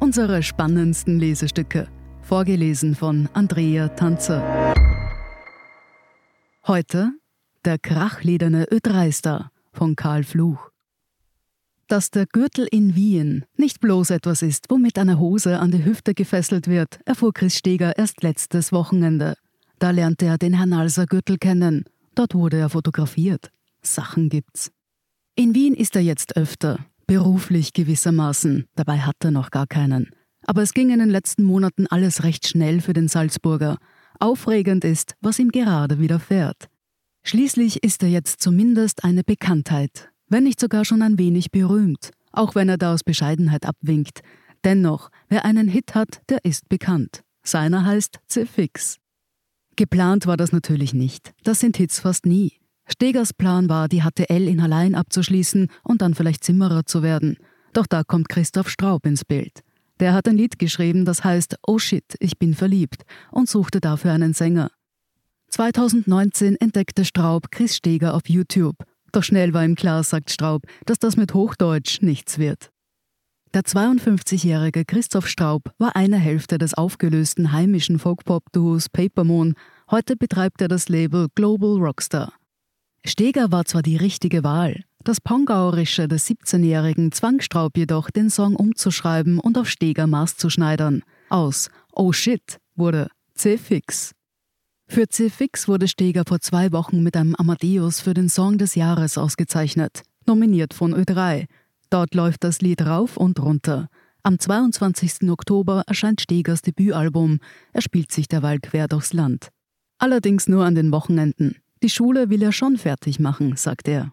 Unsere spannendsten Lesestücke. Vorgelesen von Andrea Tanzer. Heute Der krachlederne Ödreister von Karl Fluch. Dass der Gürtel in Wien nicht bloß etwas ist, womit eine Hose an die Hüfte gefesselt wird, erfuhr Chris Steger erst letztes Wochenende. Da lernte er den Herrn Alser Gürtel kennen. Dort wurde er fotografiert. Sachen gibt's. In Wien ist er jetzt öfter, beruflich gewissermaßen, dabei hat er noch gar keinen. Aber es ging in den letzten Monaten alles recht schnell für den Salzburger. Aufregend ist, was ihm gerade widerfährt. Schließlich ist er jetzt zumindest eine Bekanntheit, wenn nicht sogar schon ein wenig berühmt, auch wenn er da aus Bescheidenheit abwinkt. Dennoch, wer einen Hit hat, der ist bekannt. Seiner heißt C-Fix. Geplant war das natürlich nicht. Das sind Hits fast nie. Stegers Plan war, die HTL in Hallein abzuschließen und dann vielleicht Zimmerer zu werden. Doch da kommt Christoph Straub ins Bild. Der hat ein Lied geschrieben, das heißt Oh shit, ich bin verliebt und suchte dafür einen Sänger. 2019 entdeckte Straub Chris Steger auf YouTube. Doch schnell war ihm klar, sagt Straub, dass das mit Hochdeutsch nichts wird. Der 52-jährige Christoph Straub war eine Hälfte des aufgelösten heimischen Folkpop-Duos Papermoon. Heute betreibt er das Label Global Rockstar. Steger war zwar die richtige Wahl, das Pongauerische des 17-Jährigen zwang Straub jedoch, den Song umzuschreiben und auf Steger Maß zu schneidern. Aus Oh shit wurde C-Fix. Für C-Fix wurde Steger vor zwei Wochen mit einem Amadeus für den Song des Jahres ausgezeichnet, nominiert von Ö3. Dort läuft das Lied rauf und runter. Am 22. Oktober erscheint Stegers Debütalbum. Er spielt sich derweil quer durchs Land. Allerdings nur an den Wochenenden. Die Schule will er schon fertig machen, sagt er.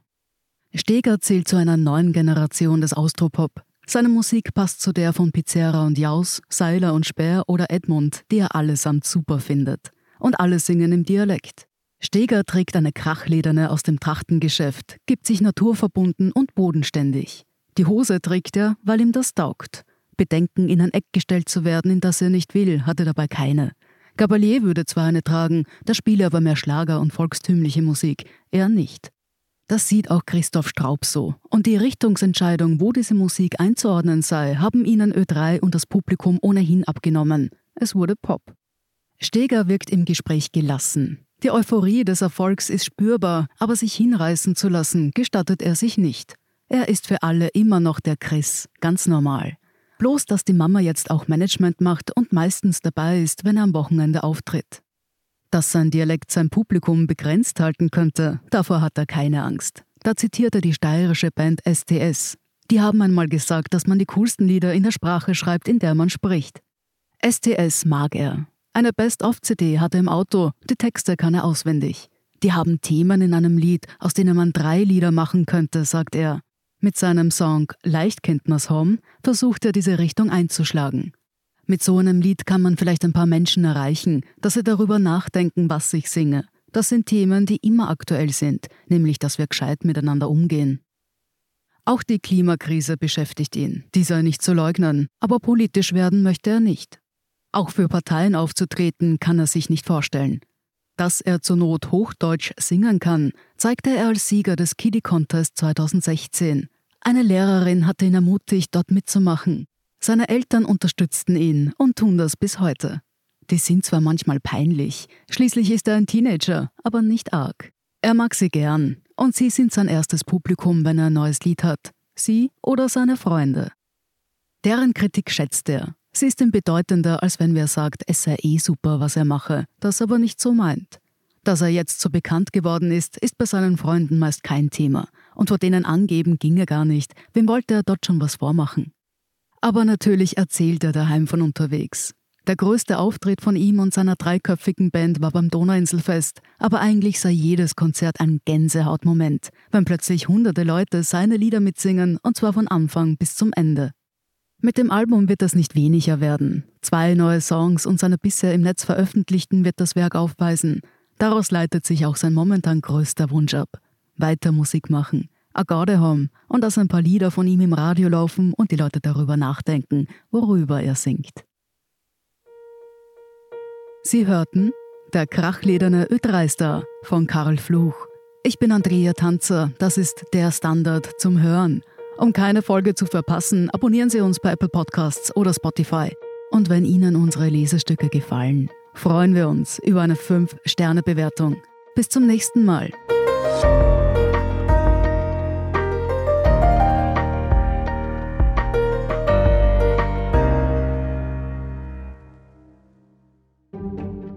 Steger zählt zu einer neuen Generation des Austropop. Seine Musik passt zu der von Pizzerra und Jaus, Seiler und Speer oder Edmund, die er allesamt super findet. Und alle singen im Dialekt. Steger trägt eine Krachlederne aus dem Trachtengeschäft, gibt sich naturverbunden und bodenständig. Die Hose trägt er, weil ihm das taugt. Bedenken, in ein Eck gestellt zu werden, in das er nicht will, hatte dabei keine. Gabalier würde zwar eine tragen, da spiele aber mehr Schlager und volkstümliche Musik, er nicht. Das sieht auch Christoph Straub so. Und die Richtungsentscheidung, wo diese Musik einzuordnen sei, haben ihnen Ö3 und das Publikum ohnehin abgenommen. Es wurde Pop. Steger wirkt im Gespräch gelassen. Die Euphorie des Erfolgs ist spürbar, aber sich hinreißen zu lassen, gestattet er sich nicht. Er ist für alle immer noch der Chris, ganz normal. Bloß, dass die Mama jetzt auch Management macht und meistens dabei ist, wenn er am Wochenende auftritt. Dass sein Dialekt sein Publikum begrenzt halten könnte, davor hat er keine Angst. Da zitiert er die steirische Band STS. Die haben einmal gesagt, dass man die coolsten Lieder in der Sprache schreibt, in der man spricht. STS mag er. Eine Best-of-CD hat er im Auto, die Texte kann er auswendig. Die haben Themen in einem Lied, aus denen man drei Lieder machen könnte, sagt er. Mit seinem Song Leicht kennt man's Home versucht er diese Richtung einzuschlagen. Mit so einem Lied kann man vielleicht ein paar Menschen erreichen, dass sie darüber nachdenken, was ich singe. Das sind Themen, die immer aktuell sind, nämlich dass wir gescheit miteinander umgehen. Auch die Klimakrise beschäftigt ihn, die sei nicht zu leugnen, aber politisch werden möchte er nicht. Auch für Parteien aufzutreten kann er sich nicht vorstellen. Dass er zur Not Hochdeutsch singen kann, zeigte er als Sieger des Kiddie Contest 2016. Eine Lehrerin hatte ihn ermutigt, dort mitzumachen. Seine Eltern unterstützten ihn und tun das bis heute. Die sind zwar manchmal peinlich, schließlich ist er ein Teenager, aber nicht arg. Er mag sie gern und sie sind sein erstes Publikum, wenn er ein neues Lied hat. Sie oder seine Freunde. Deren Kritik schätzt er Sie ist ihm bedeutender, als wenn wer sagt, es sei eh super, was er mache, das aber nicht so meint. Dass er jetzt so bekannt geworden ist, ist bei seinen Freunden meist kein Thema. Und vor denen angeben ginge gar nicht. Wem wollte er dort schon was vormachen? Aber natürlich erzählt er daheim von unterwegs. Der größte Auftritt von ihm und seiner dreiköpfigen Band war beim Donauinselfest, aber eigentlich sei jedes Konzert ein Gänsehautmoment, wenn plötzlich hunderte Leute seine Lieder mitsingen und zwar von Anfang bis zum Ende. Mit dem Album wird das nicht weniger werden. Zwei neue Songs und seine bisher im Netz veröffentlichten wird das Werk aufweisen. Daraus leitet sich auch sein momentan größter Wunsch ab. Weiter Musik machen, a Garde haben und dass ein paar Lieder von ihm im Radio laufen und die Leute darüber nachdenken, worüber er singt. Sie hörten Der krachlederne Ödreister von Karl Fluch. Ich bin Andrea Tanzer, das ist der Standard zum Hören. Um keine Folge zu verpassen, abonnieren Sie uns bei Apple Podcasts oder Spotify. Und wenn Ihnen unsere Lesestücke gefallen, freuen wir uns über eine 5-Sterne-Bewertung. Bis zum nächsten Mal.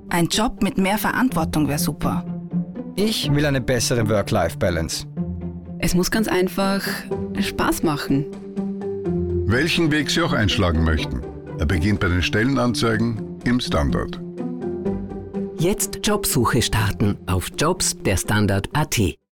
Ein Job mit mehr Verantwortung wäre super. Ich will eine bessere Work-Life-Balance. Es muss ganz einfach Spaß machen. Welchen Weg Sie auch einschlagen möchten. Er beginnt bei den Stellenanzeigen im Standard. Jetzt Jobsuche starten auf Jobs der Standard.at.